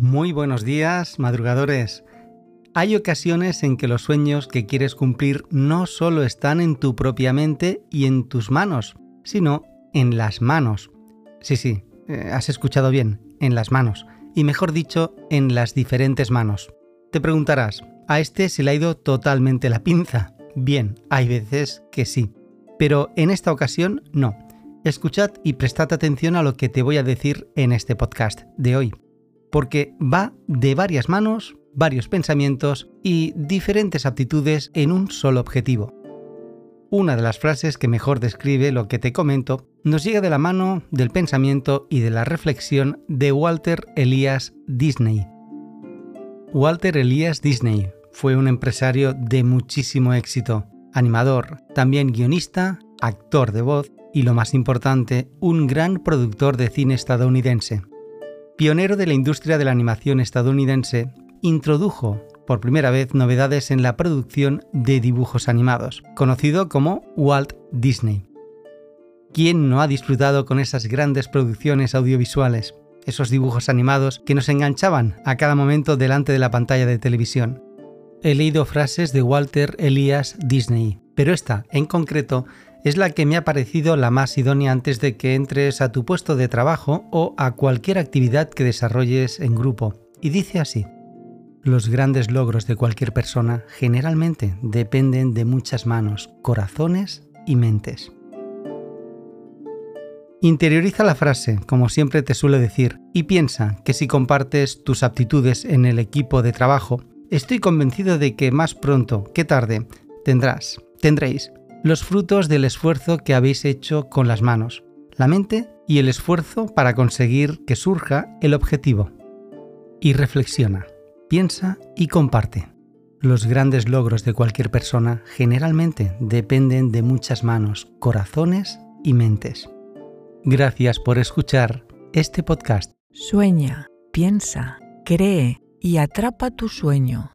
Muy buenos días, madrugadores. Hay ocasiones en que los sueños que quieres cumplir no solo están en tu propia mente y en tus manos, sino en las manos. Sí, sí, eh, has escuchado bien, en las manos. Y mejor dicho, en las diferentes manos. Te preguntarás, ¿a este se le ha ido totalmente la pinza? Bien, hay veces que sí. Pero en esta ocasión no. Escuchad y prestad atención a lo que te voy a decir en este podcast de hoy porque va de varias manos, varios pensamientos y diferentes aptitudes en un solo objetivo. Una de las frases que mejor describe lo que te comento nos llega de la mano del pensamiento y de la reflexión de Walter Elias Disney. Walter Elias Disney fue un empresario de muchísimo éxito, animador, también guionista, actor de voz y lo más importante, un gran productor de cine estadounidense pionero de la industria de la animación estadounidense, introdujo por primera vez novedades en la producción de dibujos animados, conocido como Walt Disney. ¿Quién no ha disfrutado con esas grandes producciones audiovisuales, esos dibujos animados que nos enganchaban a cada momento delante de la pantalla de televisión? He leído frases de Walter Elias Disney, pero esta, en concreto, es la que me ha parecido la más idónea antes de que entres a tu puesto de trabajo o a cualquier actividad que desarrolles en grupo. Y dice así, los grandes logros de cualquier persona generalmente dependen de muchas manos, corazones y mentes. Interioriza la frase, como siempre te suelo decir, y piensa que si compartes tus aptitudes en el equipo de trabajo, estoy convencido de que más pronto que tarde tendrás, tendréis los frutos del esfuerzo que habéis hecho con las manos, la mente y el esfuerzo para conseguir que surja el objetivo. Y reflexiona, piensa y comparte. Los grandes logros de cualquier persona generalmente dependen de muchas manos, corazones y mentes. Gracias por escuchar este podcast. Sueña, piensa, cree y atrapa tu sueño.